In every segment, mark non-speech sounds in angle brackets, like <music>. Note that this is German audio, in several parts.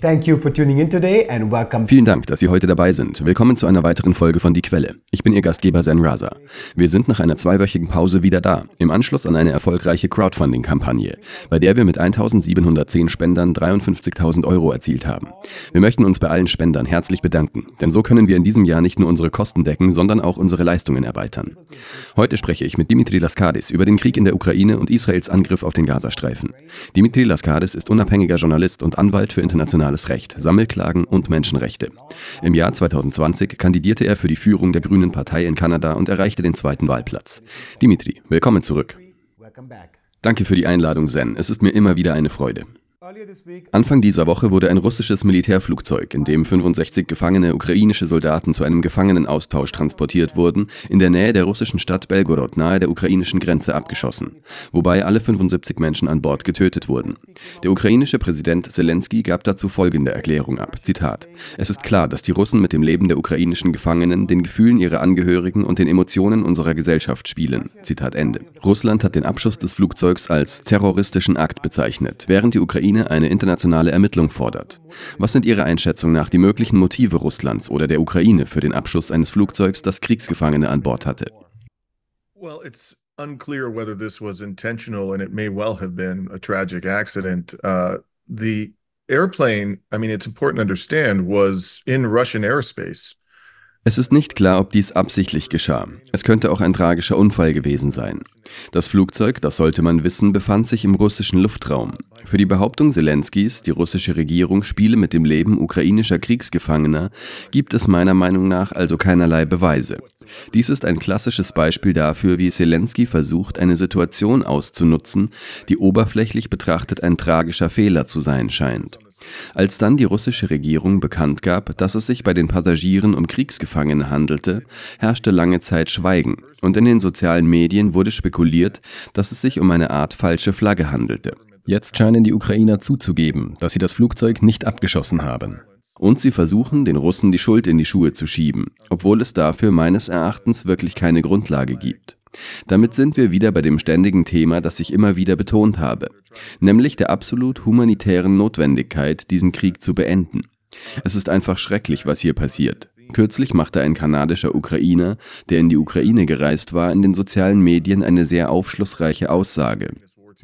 Thank you for tuning in today and welcome. Vielen Dank, dass Sie heute dabei sind. Willkommen zu einer weiteren Folge von Die Quelle. Ich bin Ihr Gastgeber Zen Raza. Wir sind nach einer zweiwöchigen Pause wieder da, im Anschluss an eine erfolgreiche Crowdfunding-Kampagne, bei der wir mit 1710 Spendern 53.000 Euro erzielt haben. Wir möchten uns bei allen Spendern herzlich bedanken, denn so können wir in diesem Jahr nicht nur unsere Kosten decken, sondern auch unsere Leistungen erweitern. Heute spreche ich mit Dimitri Laskadis über den Krieg in der Ukraine und Israels Angriff auf den Gazastreifen. Dimitri Laskadis ist unabhängiger Journalist und Anwalt für internationale internationales Recht, Sammelklagen und Menschenrechte. Im Jahr 2020 kandidierte er für die Führung der Grünen Partei in Kanada und erreichte den zweiten Wahlplatz. Dimitri, willkommen zurück. Danke für die Einladung, Zen. Es ist mir immer wieder eine Freude. Anfang dieser Woche wurde ein russisches Militärflugzeug, in dem 65 gefangene ukrainische Soldaten zu einem Gefangenenaustausch transportiert wurden, in der Nähe der russischen Stadt Belgorod nahe der ukrainischen Grenze abgeschossen, wobei alle 75 Menschen an Bord getötet wurden. Der ukrainische Präsident Zelensky gab dazu folgende Erklärung ab: Zitat: Es ist klar, dass die Russen mit dem Leben der ukrainischen Gefangenen, den Gefühlen ihrer Angehörigen und den Emotionen unserer Gesellschaft spielen. Zitat Ende. Russland hat den Abschuss des Flugzeugs als terroristischen Akt bezeichnet, während die Ukraine Ukraine eine internationale Ermittlung fordert. Was sind Ihrer Einschätzung nach die möglichen Motive Russlands oder der Ukraine für den Abschuss eines Flugzeugs, das Kriegsgefangene an Bord hatte? Well, it's unclear whether this was intentional and it may well have been a tragic accident. Uh, the airplane, I mean, it's important to understand, was in Russian airspace. Es ist nicht klar, ob dies absichtlich geschah. Es könnte auch ein tragischer Unfall gewesen sein. Das Flugzeug, das sollte man wissen, befand sich im russischen Luftraum. Für die Behauptung Zelenskis, die russische Regierung spiele mit dem Leben ukrainischer Kriegsgefangener, gibt es meiner Meinung nach also keinerlei Beweise. Dies ist ein klassisches Beispiel dafür, wie Zelensky versucht, eine Situation auszunutzen, die oberflächlich betrachtet ein tragischer Fehler zu sein scheint. Als dann die russische Regierung bekannt gab, dass es sich bei den Passagieren um Kriegsgefangene handelte, herrschte lange Zeit Schweigen, und in den sozialen Medien wurde spekuliert, dass es sich um eine Art falsche Flagge handelte. Jetzt scheinen die Ukrainer zuzugeben, dass sie das Flugzeug nicht abgeschossen haben. Und sie versuchen, den Russen die Schuld in die Schuhe zu schieben, obwohl es dafür meines Erachtens wirklich keine Grundlage gibt. Damit sind wir wieder bei dem ständigen Thema, das ich immer wieder betont habe, nämlich der absolut humanitären Notwendigkeit, diesen Krieg zu beenden. Es ist einfach schrecklich, was hier passiert. Kürzlich machte ein kanadischer Ukrainer, der in die Ukraine gereist war, in den sozialen Medien eine sehr aufschlussreiche Aussage.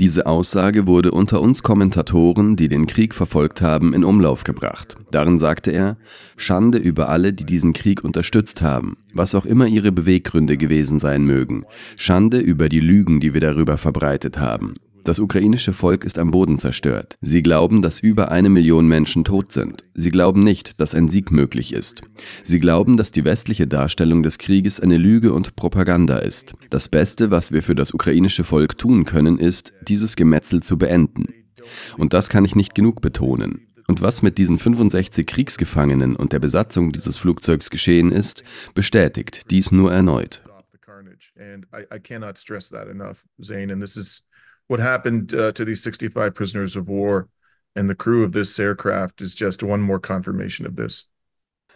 Diese Aussage wurde unter uns Kommentatoren, die den Krieg verfolgt haben, in Umlauf gebracht. Darin sagte er, Schande über alle, die diesen Krieg unterstützt haben, was auch immer ihre Beweggründe gewesen sein mögen. Schande über die Lügen, die wir darüber verbreitet haben. Das ukrainische Volk ist am Boden zerstört. Sie glauben, dass über eine Million Menschen tot sind. Sie glauben nicht, dass ein Sieg möglich ist. Sie glauben, dass die westliche Darstellung des Krieges eine Lüge und Propaganda ist. Das Beste, was wir für das ukrainische Volk tun können, ist, dieses Gemetzel zu beenden. Und das kann ich nicht genug betonen. Und was mit diesen 65 Kriegsgefangenen und der Besatzung dieses Flugzeugs geschehen ist, bestätigt dies nur erneut. And I, I cannot stress that enough, Zane. And this is what happened uh, to these 65 prisoners of war and the crew of this aircraft is just one more confirmation of this.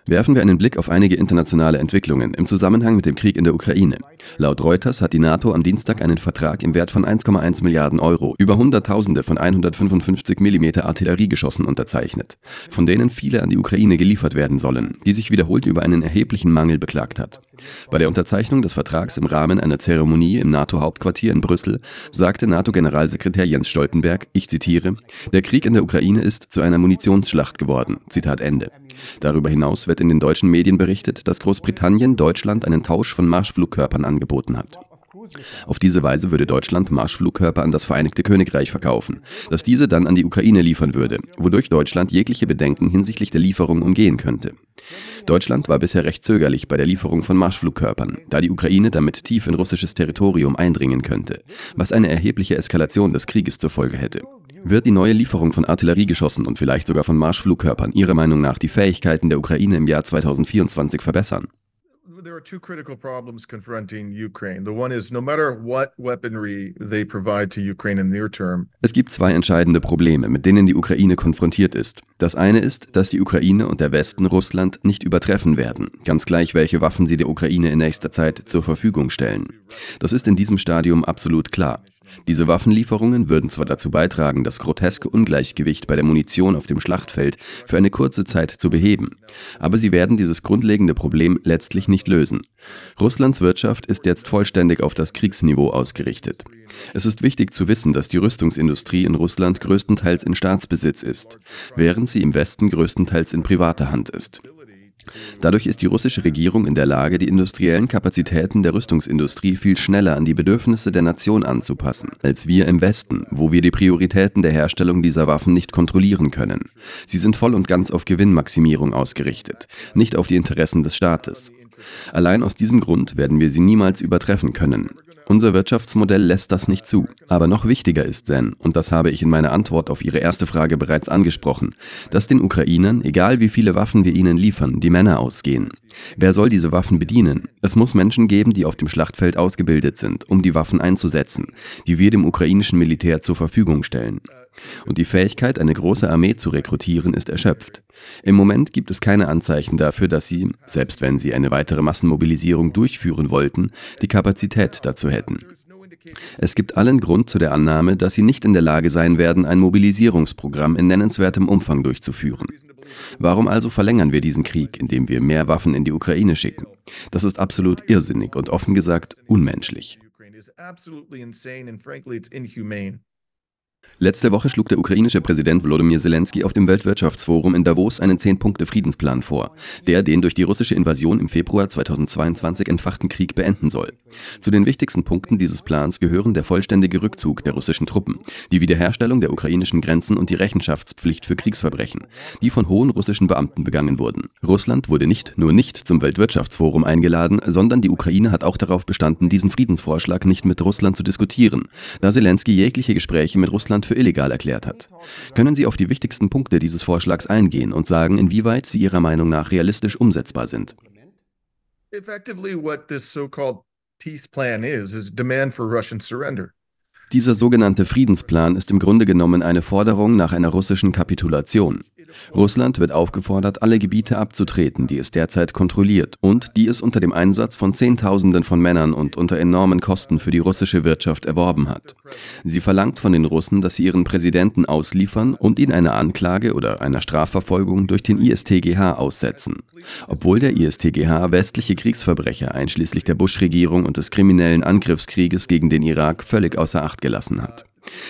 Werfen wir einen Blick auf einige internationale Entwicklungen im Zusammenhang mit dem Krieg in der Ukraine. Laut Reuters hat die NATO am Dienstag einen Vertrag im Wert von 1,1 Milliarden Euro über Hunderttausende von 155 mm Artilleriegeschossen unterzeichnet, von denen viele an die Ukraine geliefert werden sollen, die sich wiederholt über einen erheblichen Mangel beklagt hat. Bei der Unterzeichnung des Vertrags im Rahmen einer Zeremonie im NATO-Hauptquartier in Brüssel sagte NATO-Generalsekretär Jens Stoltenberg, ich zitiere, der Krieg in der Ukraine ist zu einer Munitionsschlacht geworden. Zitat Ende. Darüber hinaus wird in den deutschen Medien berichtet, dass Großbritannien Deutschland einen Tausch von Marschflugkörpern angeboten hat. Auf diese Weise würde Deutschland Marschflugkörper an das Vereinigte Königreich verkaufen, das diese dann an die Ukraine liefern würde, wodurch Deutschland jegliche Bedenken hinsichtlich der Lieferung umgehen könnte. Deutschland war bisher recht zögerlich bei der Lieferung von Marschflugkörpern, da die Ukraine damit tief in russisches Territorium eindringen könnte, was eine erhebliche Eskalation des Krieges zur Folge hätte. Wird die neue Lieferung von Artilleriegeschossen und vielleicht sogar von Marschflugkörpern Ihrer Meinung nach die Fähigkeiten der Ukraine im Jahr 2024 verbessern? there are two critical problems confronting Ukraine. The one is no matter what weaponry they provide to Ukraine in the near term. Es gibt zwei entscheidende Probleme, mit denen die Ukraine konfrontiert ist. Das eine ist, dass die Ukraine und der Westen Russland nicht übertreffen werden, ganz gleich welche Waffen sie der Ukraine in nächster Zeit zur Verfügung stellen. Das ist in diesem Stadium absolut klar. Diese Waffenlieferungen würden zwar dazu beitragen, das groteske Ungleichgewicht bei der Munition auf dem Schlachtfeld für eine kurze Zeit zu beheben, aber sie werden dieses grundlegende Problem letztlich nicht lösen. Russlands Wirtschaft ist jetzt vollständig auf das Kriegsniveau ausgerichtet. Es ist wichtig zu wissen, dass die Rüstungsindustrie in Russland größtenteils in Staatsbesitz ist, während sie im Westen größtenteils in privater Hand ist. Dadurch ist die russische Regierung in der Lage, die industriellen Kapazitäten der Rüstungsindustrie viel schneller an die Bedürfnisse der Nation anzupassen, als wir im Westen, wo wir die Prioritäten der Herstellung dieser Waffen nicht kontrollieren können. Sie sind voll und ganz auf Gewinnmaximierung ausgerichtet, nicht auf die Interessen des Staates. Allein aus diesem Grund werden wir sie niemals übertreffen können. Unser Wirtschaftsmodell lässt das nicht zu. Aber noch wichtiger ist, Zen, und das habe ich in meiner Antwort auf Ihre erste Frage bereits angesprochen, dass den Ukrainern, egal wie viele Waffen wir ihnen liefern, die Männer ausgehen. Wer soll diese Waffen bedienen? Es muss Menschen geben, die auf dem Schlachtfeld ausgebildet sind, um die Waffen einzusetzen, die wir dem ukrainischen Militär zur Verfügung stellen. Und die Fähigkeit, eine große Armee zu rekrutieren, ist erschöpft. Im Moment gibt es keine Anzeichen dafür, dass sie, selbst wenn sie eine weitere Massenmobilisierung durchführen wollten, die Kapazität dazu hätten. Es gibt allen Grund zu der Annahme, dass sie nicht in der Lage sein werden, ein Mobilisierungsprogramm in nennenswertem Umfang durchzuführen. Warum also verlängern wir diesen Krieg, indem wir mehr Waffen in die Ukraine schicken? Das ist absolut irrsinnig und offen gesagt unmenschlich. Letzte Woche schlug der ukrainische Präsident Volodymyr Zelensky auf dem Weltwirtschaftsforum in Davos einen 10-Punkte-Friedensplan vor, der den durch die russische Invasion im Februar 2022 entfachten Krieg beenden soll. Zu den wichtigsten Punkten dieses Plans gehören der vollständige Rückzug der russischen Truppen, die Wiederherstellung der ukrainischen Grenzen und die Rechenschaftspflicht für Kriegsverbrechen, die von hohen russischen Beamten begangen wurden. Russland wurde nicht nur nicht zum Weltwirtschaftsforum eingeladen, sondern die Ukraine hat auch darauf bestanden, diesen Friedensvorschlag nicht mit Russland zu diskutieren, da Zelensky jegliche Gespräche mit Russland für illegal erklärt hat. Können Sie auf die wichtigsten Punkte dieses Vorschlags eingehen und sagen, inwieweit sie Ihrer Meinung nach realistisch umsetzbar sind? Dieser sogenannte Friedensplan ist im Grunde genommen eine Forderung nach einer russischen Kapitulation. Russland wird aufgefordert, alle Gebiete abzutreten, die es derzeit kontrolliert und die es unter dem Einsatz von Zehntausenden von Männern und unter enormen Kosten für die russische Wirtschaft erworben hat. Sie verlangt von den Russen, dass sie ihren Präsidenten ausliefern und ihn einer Anklage oder einer Strafverfolgung durch den ISTGH aussetzen. Obwohl der ISTGH westliche Kriegsverbrecher einschließlich der Bush-Regierung und des kriminellen Angriffskrieges gegen den Irak völlig außer Acht gelassen hat.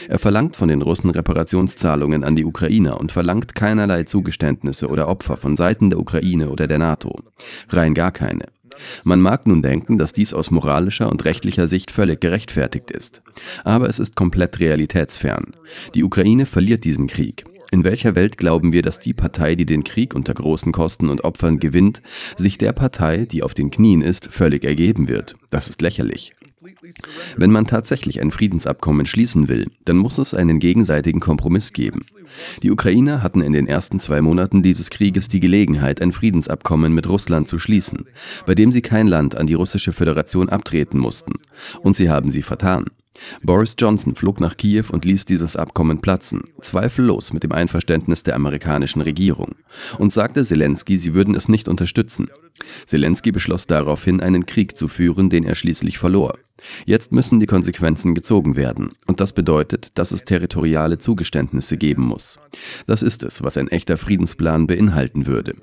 Er verlangt von den Russen Reparationszahlungen an die Ukrainer und verlangt keinerlei Zugeständnisse oder Opfer von Seiten der Ukraine oder der NATO. Rein gar keine. Man mag nun denken, dass dies aus moralischer und rechtlicher Sicht völlig gerechtfertigt ist. Aber es ist komplett realitätsfern. Die Ukraine verliert diesen Krieg. In welcher Welt glauben wir, dass die Partei, die den Krieg unter großen Kosten und Opfern gewinnt, sich der Partei, die auf den Knien ist, völlig ergeben wird? Das ist lächerlich. Wenn man tatsächlich ein Friedensabkommen schließen will, dann muss es einen gegenseitigen Kompromiss geben. Die Ukrainer hatten in den ersten zwei Monaten dieses Krieges die Gelegenheit, ein Friedensabkommen mit Russland zu schließen, bei dem sie kein Land an die russische Föderation abtreten mussten. Und sie haben sie vertan. Boris Johnson flog nach Kiew und ließ dieses Abkommen platzen, zweifellos mit dem Einverständnis der amerikanischen Regierung, und sagte Zelensky, sie würden es nicht unterstützen. Zelensky beschloss daraufhin, einen Krieg zu führen, den er schließlich verlor. Jetzt müssen die Konsequenzen gezogen werden, und das bedeutet, dass es territoriale Zugeständnisse geben muss. Das ist es, was ein echter Friedensplan beinhalten würde.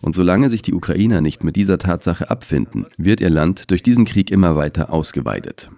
Und solange sich die Ukrainer nicht mit dieser Tatsache abfinden, wird ihr Land durch diesen Krieg immer weiter ausgeweitet.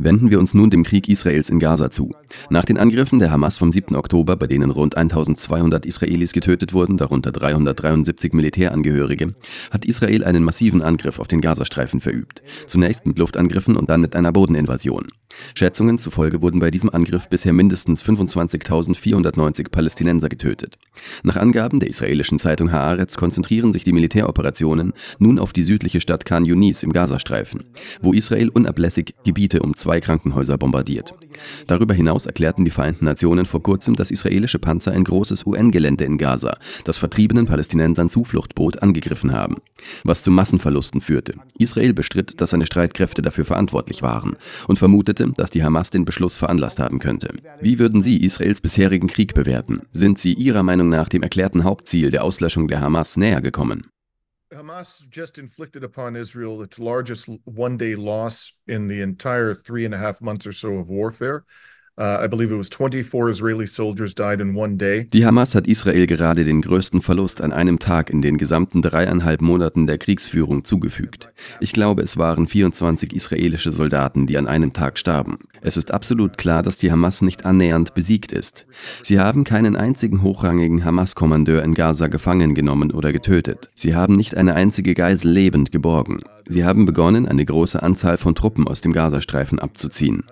Wenden wir uns nun dem Krieg Israels in Gaza zu. Nach den Angriffen der Hamas vom 7. Oktober, bei denen rund 1200 Israelis getötet wurden, darunter 373 Militärangehörige, hat Israel einen massiven Angriff auf den Gazastreifen verübt. Zunächst mit Luftangriffen und dann mit einer Bodeninvasion. Schätzungen zufolge wurden bei diesem Angriff bisher mindestens 25.490 Palästinenser getötet. Nach Angaben der israelischen Zeitung Haaretz konzentrieren sich die Militäroperationen nun auf die südliche Stadt Khan Yunis im Gazastreifen, wo Israel unablässig Gebiete um zwei Krankenhäuser bombardiert. Darüber hinaus erklärten die Vereinten Nationen vor kurzem, dass israelische Panzer ein großes UN-Gelände in Gaza, das vertriebenen Palästinensern Zufluchtboot, angegriffen haben, was zu Massenverlusten führte. Israel bestritt, dass seine Streitkräfte dafür verantwortlich waren und vermutete, dass die Hamas den Beschluss veranlasst haben könnte. Wie würden Sie Israels bisherigen Krieg bewerten? Sind Sie Ihrer Meinung nach dem erklärten Hauptziel der Auslöschung der Hamas näher gekommen? Hamas just inflicted upon Israel its largest one day loss in the entire three and a half months or so of warfare. Uh, Die Hamas hat Israel gerade den größten Verlust an einem Tag in den gesamten dreieinhalb Monaten der Kriegsführung zugefügt. Ich glaube, es waren 24 israelische Soldaten, die an einem Tag starben. Es ist absolut klar, dass die Hamas nicht annähernd besiegt ist. Sie haben keinen einzigen hochrangigen Hamas-Kommandeur in Gaza gefangen genommen oder getötet. Sie haben nicht eine einzige Geisel lebend geborgen. Sie haben begonnen, eine große Anzahl von Truppen aus dem Gazastreifen abzuziehen.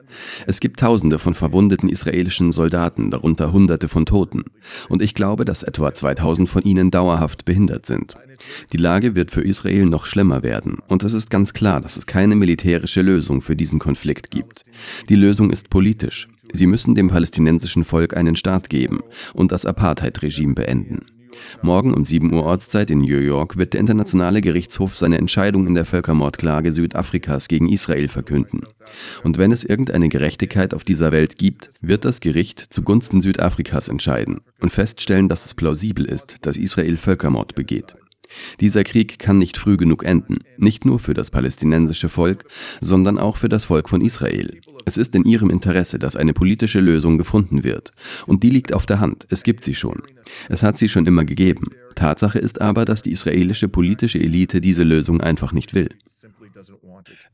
Es gibt Tausende von Verwundeten verwundeten israelischen Soldaten, darunter Hunderte von Toten. Und ich glaube, dass etwa 2000 von ihnen dauerhaft behindert sind. Die Lage wird für Israel noch schlimmer werden. Und es ist ganz klar, dass es keine militärische Lösung für diesen Konflikt gibt. Die Lösung ist politisch. Sie müssen dem palästinensischen Volk einen Staat geben und das Apartheid-Regime beenden. Morgen um 7 Uhr Ortszeit in New York wird der Internationale Gerichtshof seine Entscheidung in der Völkermordklage Südafrikas gegen Israel verkünden. Und wenn es irgendeine Gerechtigkeit auf dieser Welt gibt, wird das Gericht zugunsten Südafrikas entscheiden und feststellen, dass es plausibel ist, dass Israel Völkermord begeht. Dieser Krieg kann nicht früh genug enden, nicht nur für das palästinensische Volk, sondern auch für das Volk von Israel. Es ist in ihrem Interesse, dass eine politische Lösung gefunden wird. Und die liegt auf der Hand, es gibt sie schon. Es hat sie schon immer gegeben. Tatsache ist aber, dass die israelische politische Elite diese Lösung einfach nicht will.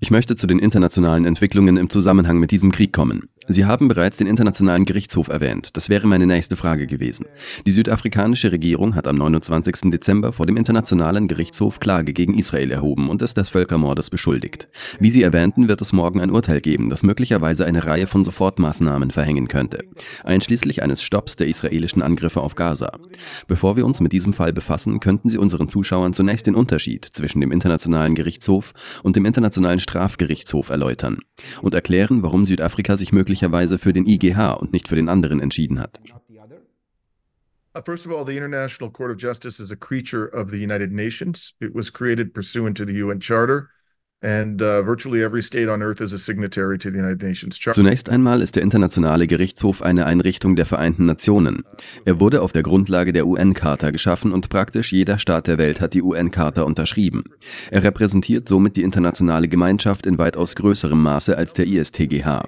Ich möchte zu den internationalen Entwicklungen im Zusammenhang mit diesem Krieg kommen. Sie haben bereits den Internationalen Gerichtshof erwähnt. Das wäre meine nächste Frage gewesen. Die südafrikanische Regierung hat am 29. Dezember vor dem Internationalen Gerichtshof Klage gegen Israel erhoben und es des Völkermordes beschuldigt. Wie Sie erwähnten, wird es morgen ein Urteil geben, das möglicherweise eine Reihe von Sofortmaßnahmen verhängen könnte, einschließlich eines Stopps der israelischen Angriffe auf Gaza. Bevor wir uns mit diesem Fall befassen, könnten Sie unseren Zuschauern zunächst den Unterschied zwischen dem Internationalen Gerichtshof und dem Internationalen Strafgerichtshof erläutern und erklären, warum Südafrika sich möglicherweise möglicherweise für den IGH und nicht für den anderen entschieden hat. Uh, first of all, the International Court of Justice is a creature of the United Nations. It was created pursuant to the UN Charter. Uh, Zunächst einmal ist der Internationale Gerichtshof eine Einrichtung der Vereinten Nationen. Er wurde auf der Grundlage der UN-Charta geschaffen und praktisch jeder Staat der Welt hat die UN-Charta unterschrieben. Er repräsentiert somit die internationale Gemeinschaft in weitaus größerem Maße als der ISTGH.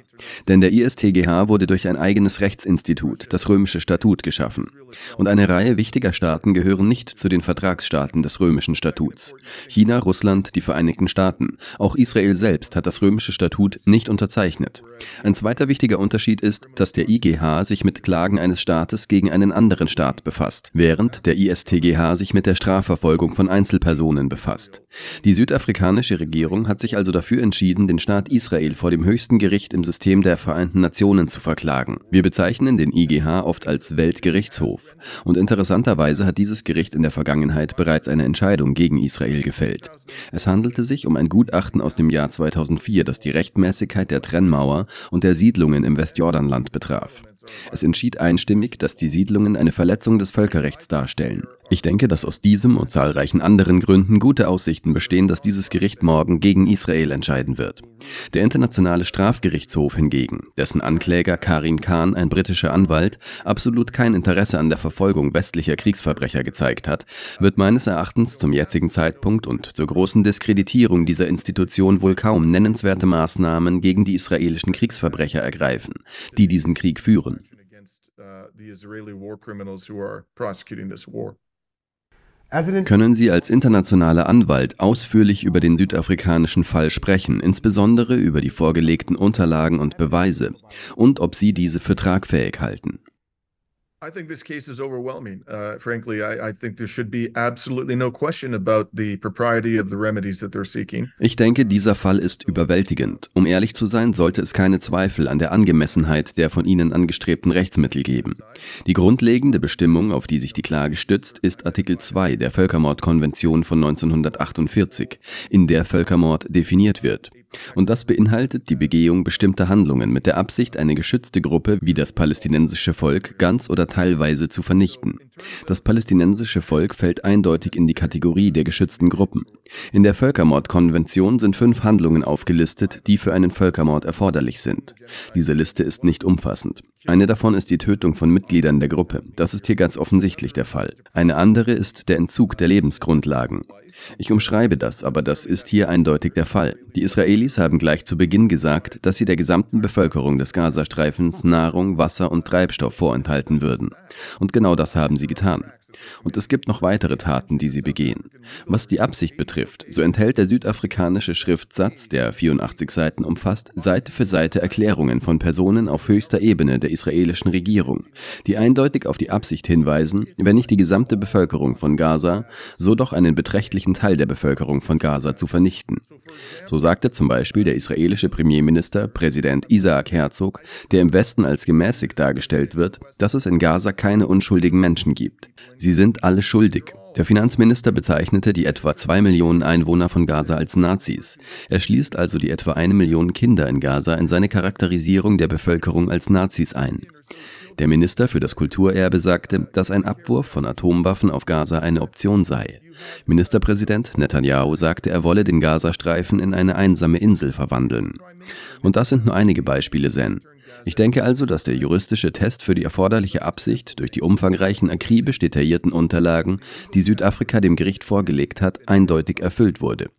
Denn der ISTGH wurde durch ein eigenes Rechtsinstitut, das Römische Statut, geschaffen. Und eine Reihe wichtiger Staaten gehören nicht zu den Vertragsstaaten des Römischen Statuts. China, Russland, die Vereinigten Staaten. Auch Israel selbst hat das römische Statut nicht unterzeichnet. Ein zweiter wichtiger Unterschied ist, dass der IGH sich mit Klagen eines Staates gegen einen anderen Staat befasst, während der ISTGH sich mit der Strafverfolgung von Einzelpersonen befasst. Die südafrikanische Regierung hat sich also dafür entschieden, den Staat Israel vor dem höchsten Gericht im System der Vereinten Nationen zu verklagen. Wir bezeichnen den IGH oft als Weltgerichtshof. Und interessanterweise hat dieses Gericht in der Vergangenheit bereits eine Entscheidung gegen Israel gefällt. Es handelte sich um ein Gutachten Gutachten aus dem Jahr 2004, das die Rechtmäßigkeit der Trennmauer und der Siedlungen im Westjordanland betraf. Es entschied einstimmig, dass die Siedlungen eine Verletzung des Völkerrechts darstellen. Ich denke, dass aus diesem und zahlreichen anderen Gründen gute Aussichten bestehen, dass dieses Gericht morgen gegen Israel entscheiden wird. Der Internationale Strafgerichtshof hingegen, dessen Ankläger Karim Khan, ein britischer Anwalt, absolut kein Interesse an der Verfolgung westlicher Kriegsverbrecher gezeigt hat, wird meines Erachtens zum jetzigen Zeitpunkt und zur großen Diskreditierung dieser Institution wohl kaum nennenswerte Maßnahmen gegen die israelischen Kriegsverbrecher ergreifen, die diesen Krieg führen können Sie als internationaler Anwalt ausführlich über den südafrikanischen Fall sprechen, insbesondere über die vorgelegten Unterlagen und Beweise, und ob Sie diese für tragfähig halten? I think this case is overwhelming. Uh, frankly, I, I think there should be absolutely no question about the propriety of the remedies that they're seeking. Ich denke, dieser Fall ist überwältigend. Um ehrlich zu sein, sollte es keine Zweifel an der Angemessenheit der von Ihnen angestrebten Rechtsmittel geben. Die grundlegende Bestimmung, auf die sich die Klage stützt, ist Artikel 2 der Völkermordkonvention von 1948, in der Völkermord definiert wird. Und das beinhaltet die Begehung bestimmter Handlungen mit der Absicht, eine geschützte Gruppe wie das palästinensische Volk ganz oder teilweise zu vernichten. Das palästinensische Volk fällt eindeutig in die Kategorie der geschützten Gruppen. In der Völkermordkonvention sind fünf Handlungen aufgelistet, die für einen Völkermord erforderlich sind. Diese Liste ist nicht umfassend. Eine davon ist die Tötung von Mitgliedern der Gruppe. Das ist hier ganz offensichtlich der Fall. Eine andere ist der Entzug der Lebensgrundlagen. Ich umschreibe das, aber das ist hier eindeutig der Fall. Die Israelis haben gleich zu Beginn gesagt, dass sie der gesamten Bevölkerung des Gazastreifens Nahrung, Wasser und Treibstoff vorenthalten würden. Und genau das haben sie getan. Und es gibt noch weitere Taten, die sie begehen. Was die Absicht betrifft, so enthält der südafrikanische Schriftsatz, der 84 Seiten umfasst, Seite für Seite Erklärungen von Personen auf höchster Ebene der israelischen Regierung, die eindeutig auf die Absicht hinweisen, wenn nicht die gesamte Bevölkerung von Gaza, so doch einen beträchtlichen Teil der Bevölkerung von Gaza zu vernichten. So sagte zum Beispiel der israelische Premierminister, Präsident Isaac Herzog, der im Westen als gemäßigt dargestellt wird, dass es in Gaza keine unschuldigen Menschen gibt. Sie sind alle schuldig. Der Finanzminister bezeichnete die etwa zwei Millionen Einwohner von Gaza als Nazis. Er schließt also die etwa eine Million Kinder in Gaza in seine Charakterisierung der Bevölkerung als Nazis ein. Der Minister für das Kulturerbe sagte, dass ein Abwurf von Atomwaffen auf Gaza eine Option sei. Ministerpräsident Netanyahu sagte, er wolle den Gazastreifen in eine einsame Insel verwandeln. Und das sind nur einige Beispiele, Zen. Ich denke also, dass der juristische Test für die erforderliche Absicht durch die umfangreichen, akribisch detaillierten Unterlagen, die Südafrika dem Gericht vorgelegt hat, eindeutig erfüllt wurde.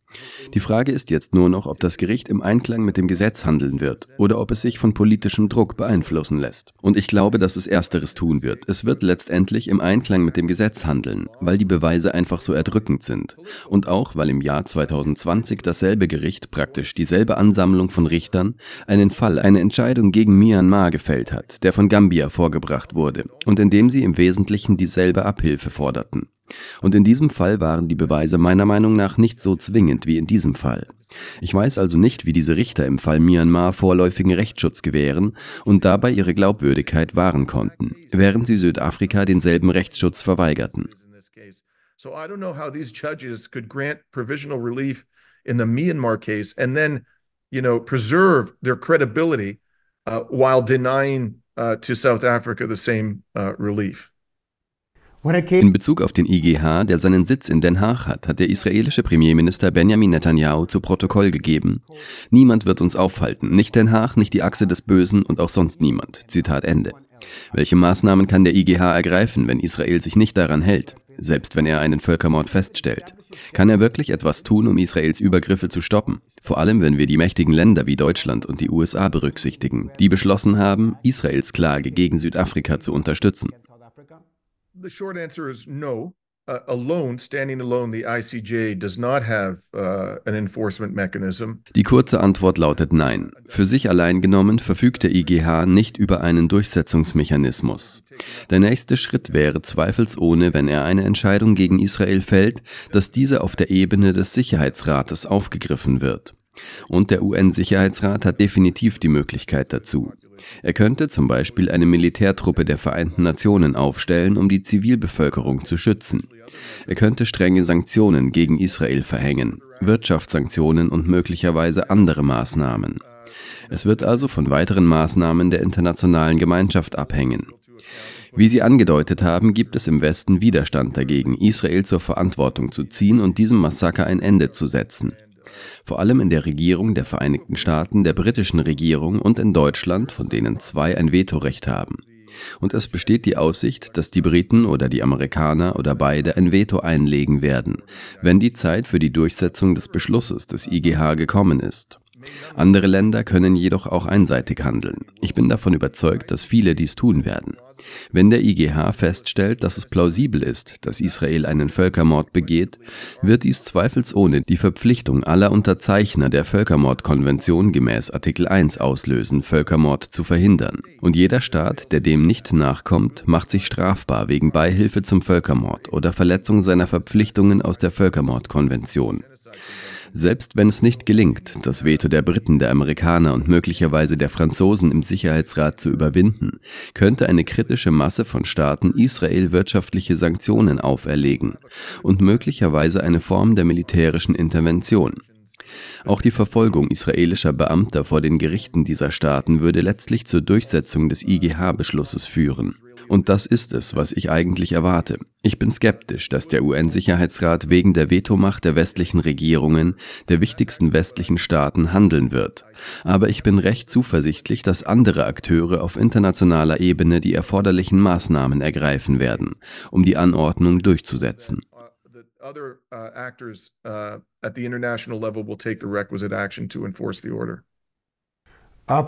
Die Frage ist jetzt nur noch, ob das Gericht im Einklang mit dem Gesetz handeln wird oder ob es sich von politischem Druck beeinflussen lässt. Und ich glaube, dass es ersteres tun wird. Es wird letztendlich im Einklang mit dem Gesetz handeln, weil die Beweise einfach so erdrückend sind. Und auch, weil im Jahr 2020 dasselbe Gericht, praktisch dieselbe Ansammlung von Richtern, einen Fall, eine Entscheidung gegen Myanmar gefällt hat, der von Gambia vorgebracht wurde und in dem sie im Wesentlichen dieselbe Abhilfe forderten. Und in diesem Fall waren die Beweise meiner Meinung nach nicht so zwingend wie in diesem Fall. Ich weiß also nicht, wie diese Richter im Fall Myanmar vorläufigen Rechtsschutz gewähren und dabei ihre Glaubwürdigkeit wahren konnten, während sie Südafrika denselben Rechtsschutz verweigerten. So I don't know how these judges could grant provisional relief in the Myanmar case and then, you know, preserve their credibility uh, while denying uh, to South Africa the same uh, relief. In Bezug auf den IGH, der seinen Sitz in Den Haag hat, hat der israelische Premierminister Benjamin Netanyahu zu Protokoll gegeben. Niemand wird uns aufhalten, nicht Den Haag, nicht die Achse des Bösen und auch sonst niemand. Zitat Ende. Welche Maßnahmen kann der IGH ergreifen, wenn Israel sich nicht daran hält, selbst wenn er einen Völkermord feststellt? Kann er wirklich etwas tun, um Israels Übergriffe zu stoppen? Vor allem, wenn wir die mächtigen Länder wie Deutschland und die USA berücksichtigen, die beschlossen haben, Israels Klage gegen Südafrika zu unterstützen. The short answer is no. Uh, alone, standing alone, the ICJ does not have uh, an enforcement mechanism. Die kurze Antwort lautet nein. Für sich allein genommen verfügt der IGH nicht über einen Durchsetzungsmechanismus. Der nächste Schritt wäre zweifelsohne, wenn er eine Entscheidung gegen Israel fällt, dass diese auf der Ebene des Sicherheitsrates aufgegriffen wird. Und der UN-Sicherheitsrat hat definitiv die Möglichkeit dazu. Er könnte zum Beispiel eine Militärtruppe der Vereinten Nationen aufstellen, um die Zivilbevölkerung zu schützen. Er könnte strenge Sanktionen gegen Israel verhängen, Wirtschaftssanktionen und möglicherweise andere Maßnahmen. Es wird also von weiteren Maßnahmen der internationalen Gemeinschaft abhängen. Wie Sie angedeutet haben, gibt es im Westen Widerstand dagegen, Israel zur Verantwortung zu ziehen und diesem Massaker ein Ende zu setzen vor allem in der Regierung der Vereinigten Staaten, der britischen Regierung und in Deutschland, von denen zwei ein Vetorecht haben. Und es besteht die Aussicht, dass die Briten oder die Amerikaner oder beide ein Veto einlegen werden, wenn die Zeit für die Durchsetzung des Beschlusses des IGH gekommen ist. Andere Länder können jedoch auch einseitig handeln. Ich bin davon überzeugt, dass viele dies tun werden. Wenn der IGH feststellt, dass es plausibel ist, dass Israel einen Völkermord begeht, wird dies zweifelsohne die Verpflichtung aller Unterzeichner der Völkermordkonvention gemäß Artikel 1 auslösen, Völkermord zu verhindern. Und jeder Staat, der dem nicht nachkommt, macht sich strafbar wegen Beihilfe zum Völkermord oder Verletzung seiner Verpflichtungen aus der Völkermordkonvention. Selbst wenn es nicht gelingt, das Veto der Briten, der Amerikaner und möglicherweise der Franzosen im Sicherheitsrat zu überwinden, könnte eine kritische Masse von Staaten Israel wirtschaftliche Sanktionen auferlegen und möglicherweise eine Form der militärischen Intervention. Auch die Verfolgung israelischer Beamter vor den Gerichten dieser Staaten würde letztlich zur Durchsetzung des IGH-Beschlusses führen. Und das ist es, was ich eigentlich erwarte. Ich bin skeptisch, dass der UN-Sicherheitsrat wegen der Vetomacht der westlichen Regierungen, der wichtigsten westlichen Staaten, handeln wird. Aber ich bin recht zuversichtlich, dass andere Akteure auf internationaler Ebene die erforderlichen Maßnahmen ergreifen werden, um die Anordnung durchzusetzen. Other uh, actors uh, at the international level will take the requisite action to enforce the order. Uh,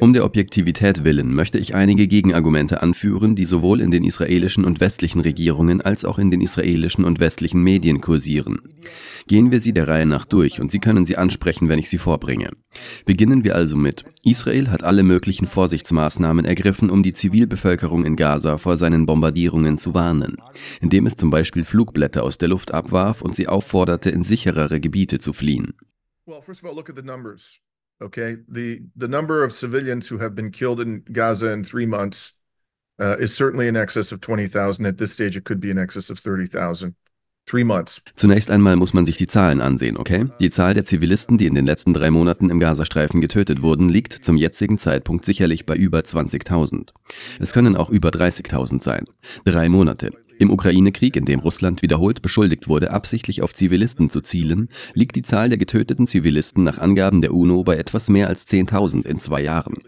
um der Objektivität willen möchte ich einige Gegenargumente anführen, die sowohl in den israelischen und westlichen Regierungen als auch in den israelischen und westlichen Medien kursieren. Gehen wir sie der Reihe nach durch und Sie können sie ansprechen, wenn ich sie vorbringe. Beginnen wir also mit. Israel hat alle möglichen Vorsichtsmaßnahmen ergriffen, um die Zivilbevölkerung in Gaza vor seinen Bombardierungen zu warnen, indem es zum Beispiel Flugblätter aus der Luft abwarf und sie aufforderte, in sicherere Gebiete zu fliehen. Well, first of all, look at the numbers. Okay, the the number of civilians who have been killed in Gaza in three months uh, is certainly in excess of 20,000. At this stage, it could be in excess of 30,000. Zunächst einmal muss man sich die Zahlen ansehen, okay? Die Zahl der Zivilisten, die in den letzten drei Monaten im Gazastreifen getötet wurden, liegt zum jetzigen Zeitpunkt sicherlich bei über 20.000. Es können auch über 30.000 sein. Drei Monate. Im Ukraine-Krieg, in dem Russland wiederholt beschuldigt wurde, absichtlich auf Zivilisten zu zielen, liegt die Zahl der getöteten Zivilisten nach Angaben der UNO bei etwas mehr als 10.000 in zwei Jahren.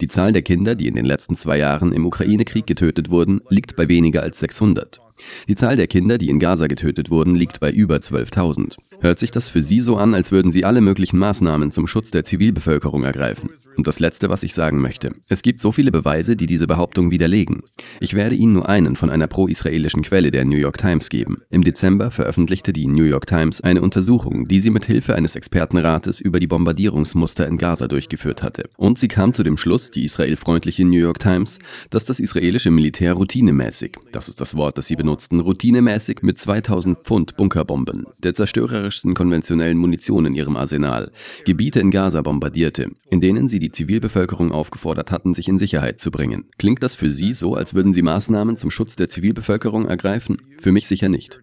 Die Zahl der Kinder, die in den letzten zwei Jahren im Ukraine-Krieg getötet wurden, liegt bei weniger als 600. Die Zahl der Kinder, die in Gaza getötet wurden, liegt bei über 12.000. Hört sich das für Sie so an, als würden Sie alle möglichen Maßnahmen zum Schutz der Zivilbevölkerung ergreifen? Und das Letzte, was ich sagen möchte. Es gibt so viele Beweise, die diese Behauptung widerlegen. Ich werde Ihnen nur einen von einer pro-israelischen Quelle der New York Times geben. Im Dezember veröffentlichte die New York Times eine Untersuchung, die sie mit Hilfe eines Expertenrates über die Bombardierungsmuster in Gaza durchgeführt hatte. Und sie kam zu dem Schluss, die israelfreundliche New York Times, dass das israelische Militär routinemäßig, das ist das Wort, das sie benutzten, routinemäßig mit 2000 Pfund Bunkerbomben, der zerstörerischsten konventionellen Munition in ihrem Arsenal, Gebiete in Gaza bombardierte, in denen sie die Zivilbevölkerung aufgefordert hatten, sich in Sicherheit zu bringen. Klingt das für Sie so, als würden Sie Maßnahmen zum Schutz der Zivilbevölkerung ergreifen? Für mich sicher nicht.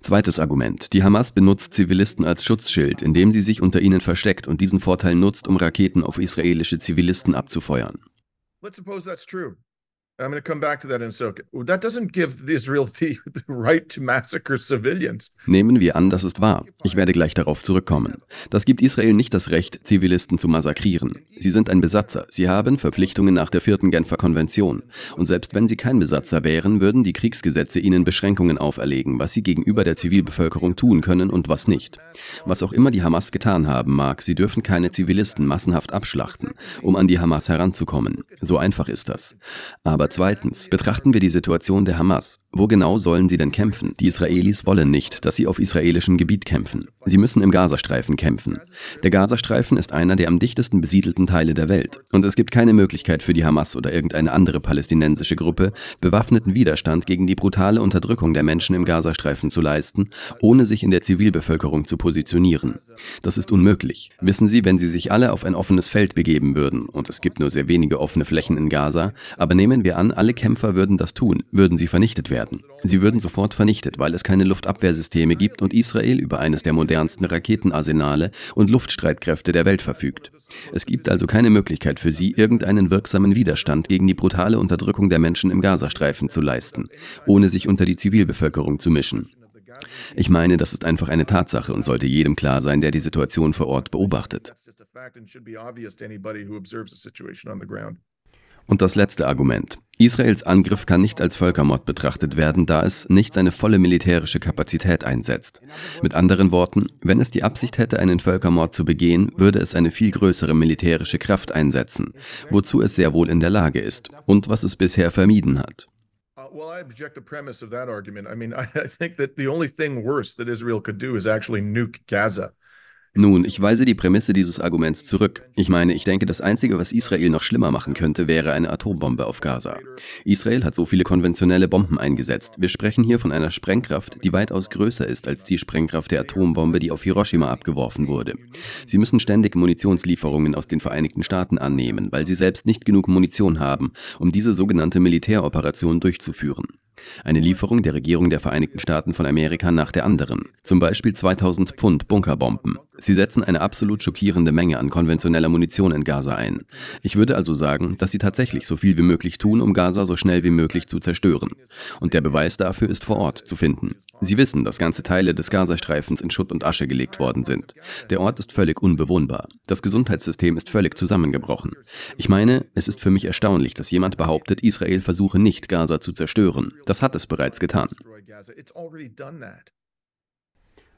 Zweites Argument. Die Hamas benutzt Zivilisten als Schutzschild, indem sie sich unter ihnen versteckt und diesen Vorteil nutzt, um Raketen auf israelische Zivilisten abzufeuern. Let's suppose that's true. I'm going to come back to that in a second. That doesn't give Israel the <laughs> right to massacre civilians. Nehmen wir an, das ist wahr. Ich werde gleich darauf zurückkommen. Das gibt Israel nicht das Recht, Zivilisten zu massakrieren. Sie sind ein Besatzer. Sie haben Verpflichtungen nach der vierten Genfer Konvention. Und selbst wenn sie kein Besatzer wären, würden die Kriegsgesetze ihnen Beschränkungen auferlegen, was sie gegenüber der Zivilbevölkerung tun können und was nicht. Was auch immer die Hamas getan haben mag, sie dürfen keine Zivilisten massenhaft abschlachten, um an die Hamas heranzukommen. So einfach ist das. Aber zweitens betrachten wir die Situation der Hamas. Wo genau sollen sie denn kämpfen? Die Israelis wollen nicht, dass sie auf israelischem Gebiet kämpfen. Sie müssen im Gazastreifen kämpfen. Der Gazastreifen ist einer der am dichtesten besiedelten Teile der Welt. Und es gibt keine Möglichkeit für die Hamas oder irgendeine andere palästinensische Gruppe, bewaffneten Widerstand gegen die brutale Unterdrückung der Menschen im Gazastreifen zu leisten, ohne sich in der Zivilbevölkerung zu positionieren. Das ist unmöglich. Wissen Sie, wenn Sie sich alle auf ein offenes Feld begeben würden, und es gibt nur sehr wenige offene Flächen in Gaza, aber nehmen wir an, alle Kämpfer würden das tun, würden sie vernichtet werden werden. Sie würden sofort vernichtet, weil es keine Luftabwehrsysteme gibt und Israel über eines der modernsten Raketenarsenale und Luftstreitkräfte der Welt verfügt. Es gibt also keine Möglichkeit für sie, irgendeinen wirksamen Widerstand gegen die brutale Unterdrückung der Menschen im Gazastreifen zu leisten, ohne sich unter die Zivilbevölkerung zu mischen. Ich meine, das ist einfach eine Tatsache und sollte jedem klar sein, der die Situation vor Ort beobachtet. Und das letzte Argument. Israels Angriff kann nicht als Völkermord betrachtet werden, da es nicht seine volle militärische Kapazität einsetzt. Mit anderen Worten, wenn es die Absicht hätte, einen Völkermord zu begehen, würde es eine viel größere militärische Kraft einsetzen, wozu es sehr wohl in der Lage ist und was es bisher vermieden hat. Well, I object the premise of that argument. I mean, <laughs> I think that the only thing worse that Israel could do is actually nuke Gaza. Nun, ich weise die Prämisse dieses Arguments zurück. Ich meine, ich denke, das Einzige, was Israel noch schlimmer machen könnte, wäre eine Atombombe auf Gaza. Israel hat so viele konventionelle Bomben eingesetzt. Wir sprechen hier von einer Sprengkraft, die weitaus größer ist als die Sprengkraft der Atombombe, die auf Hiroshima abgeworfen wurde. Sie müssen ständig Munitionslieferungen aus den Vereinigten Staaten annehmen, weil sie selbst nicht genug Munition haben, um diese sogenannte Militäroperation durchzuführen. Eine Lieferung der Regierung der Vereinigten Staaten von Amerika nach der anderen. Zum Beispiel 2000 Pfund Bunkerbomben. Sie setzen eine absolut schockierende Menge an konventioneller Munition in Gaza ein. Ich würde also sagen, dass sie tatsächlich so viel wie möglich tun, um Gaza so schnell wie möglich zu zerstören. Und der Beweis dafür ist vor Ort zu finden. Sie wissen, dass ganze Teile des Gazastreifens in Schutt und Asche gelegt worden sind. Der Ort ist völlig unbewohnbar. Das Gesundheitssystem ist völlig zusammengebrochen. Ich meine, es ist für mich erstaunlich, dass jemand behauptet, Israel versuche nicht, Gaza zu zerstören. Das hat es bereits getan.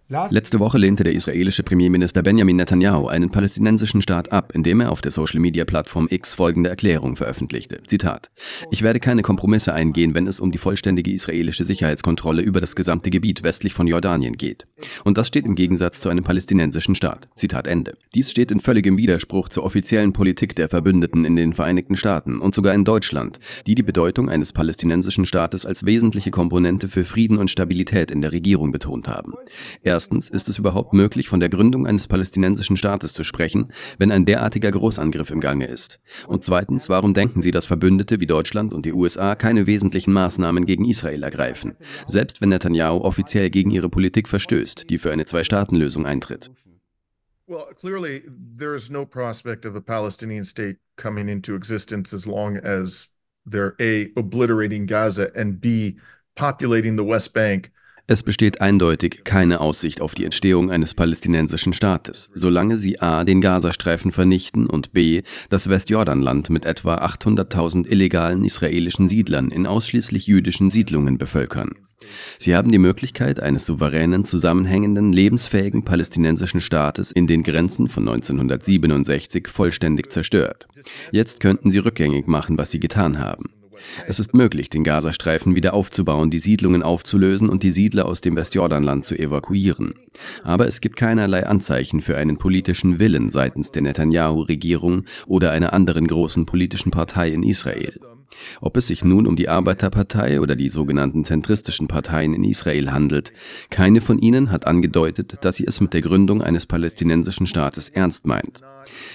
Letzte Woche lehnte der israelische Premierminister Benjamin Netanyahu einen palästinensischen Staat ab, indem er auf der Social-Media-Plattform X folgende Erklärung veröffentlichte. Zitat. Ich werde keine Kompromisse eingehen, wenn es um die vollständige israelische Sicherheitskontrolle über das gesamte Gebiet westlich von Jordanien geht. Und das steht im Gegensatz zu einem palästinensischen Staat. Zitat Ende. Dies steht in völligem Widerspruch zur offiziellen Politik der Verbündeten in den Vereinigten Staaten und sogar in Deutschland, die die Bedeutung eines palästinensischen Staates als wesentliche Komponente für Frieden und Stabilität in der Regierung betont haben. Er Erstens, ist es überhaupt möglich, von der Gründung eines palästinensischen Staates zu sprechen, wenn ein derartiger Großangriff im Gange ist? Und zweitens, warum denken Sie, dass Verbündete wie Deutschland und die USA keine wesentlichen Maßnahmen gegen Israel ergreifen, selbst wenn Netanyahu offiziell gegen ihre Politik verstößt, die für eine Zwei-Staaten-Lösung eintritt? Well, clearly, there is no prospect of a Palestinian state coming into existence as long as they're A, obliterating Gaza and B, populating the West Bank es besteht eindeutig keine Aussicht auf die Entstehung eines palästinensischen Staates, solange sie a. den Gazastreifen vernichten und b. das Westjordanland mit etwa 800.000 illegalen israelischen Siedlern in ausschließlich jüdischen Siedlungen bevölkern. Sie haben die Möglichkeit eines souveränen, zusammenhängenden, lebensfähigen palästinensischen Staates in den Grenzen von 1967 vollständig zerstört. Jetzt könnten sie rückgängig machen, was sie getan haben. Es ist möglich, den Gazastreifen wieder aufzubauen, die Siedlungen aufzulösen und die Siedler aus dem Westjordanland zu evakuieren. Aber es gibt keinerlei Anzeichen für einen politischen Willen seitens der Netanyahu-Regierung oder einer anderen großen politischen Partei in Israel. Ob es sich nun um die Arbeiterpartei oder die sogenannten zentristischen Parteien in Israel handelt, keine von ihnen hat angedeutet, dass sie es mit der Gründung eines palästinensischen Staates ernst meint.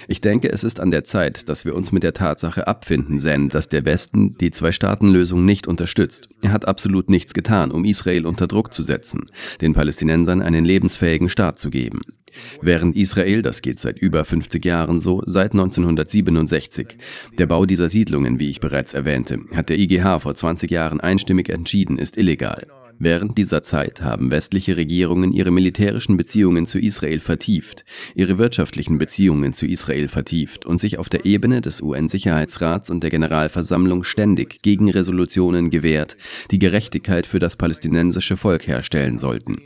Ich denke, es ist an der Zeit, dass wir uns mit der Tatsache abfinden, Zen, dass der Westen die Zwei-Staaten-Lösung nicht unterstützt. Er hat absolut nichts getan, um Israel unter Druck zu setzen, den Palästinensern einen lebensfähigen Staat zu geben. Während Israel, das geht seit über 50 Jahren so, seit 1967, der Bau dieser Siedlungen, wie ich bereits erwähnte, hat der IGH vor 20 Jahren einstimmig entschieden, ist illegal. Während dieser Zeit haben westliche Regierungen ihre militärischen Beziehungen zu Israel vertieft, ihre wirtschaftlichen Beziehungen zu Israel vertieft und sich auf der Ebene des UN-Sicherheitsrats und der Generalversammlung ständig gegen Resolutionen gewehrt, die Gerechtigkeit für das palästinensische Volk herstellen sollten.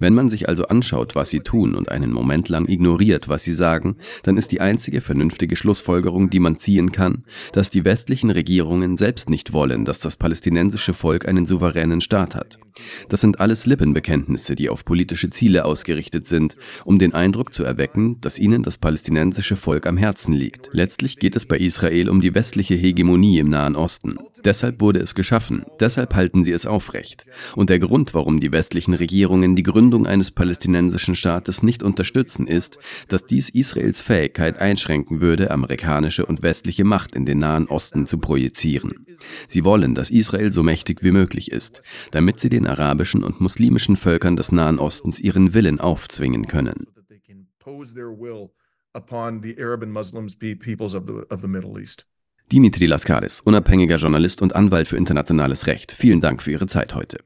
Wenn man sich also anschaut, was sie tun und einen Moment lang ignoriert, was sie sagen, dann ist die einzige vernünftige Schlussfolgerung, die man ziehen kann, dass die westlichen Regierungen selbst nicht wollen, dass das palästinensische Volk einen souveränen Staat hat. Das sind alles Lippenbekenntnisse, die auf politische Ziele ausgerichtet sind, um den Eindruck zu erwecken, dass ihnen das palästinensische Volk am Herzen liegt. Letztlich geht es bei Israel um die westliche Hegemonie im Nahen Osten. Deshalb wurde es geschaffen, deshalb halten sie es aufrecht. Und der Grund, warum die westlichen Regierungen die Gründung eines palästinensischen Staates nicht unterstützen, ist, dass dies Israels Fähigkeit einschränken würde, amerikanische und westliche Macht in den Nahen Osten zu projizieren. Sie wollen, dass Israel so mächtig wie möglich ist, damit sie den arabischen und muslimischen Völkern des Nahen Ostens ihren Willen aufzwingen können. Dimitri Laskaris, unabhängiger Journalist und Anwalt für internationales Recht. Vielen Dank für Ihre Zeit heute.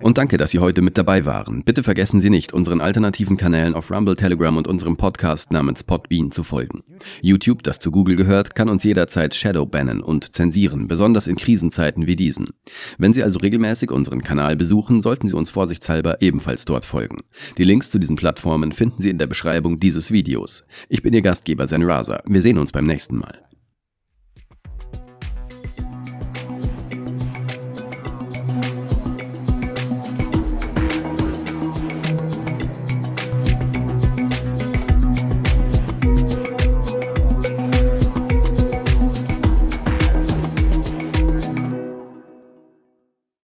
Und danke, dass Sie heute mit dabei waren. Bitte vergessen Sie nicht, unseren alternativen Kanälen auf Rumble, Telegram und unserem Podcast namens Podbean zu folgen. YouTube, das zu Google gehört, kann uns jederzeit shadowbannen und zensieren, besonders in Krisenzeiten wie diesen. Wenn Sie also regelmäßig unseren Kanal besuchen, sollten Sie uns vorsichtshalber ebenfalls dort folgen. Die Links zu diesen Plattformen finden Sie in der Beschreibung dieses Videos. Ich bin Ihr Gastgeber Zen Raza. Wir sehen uns beim nächsten Mal.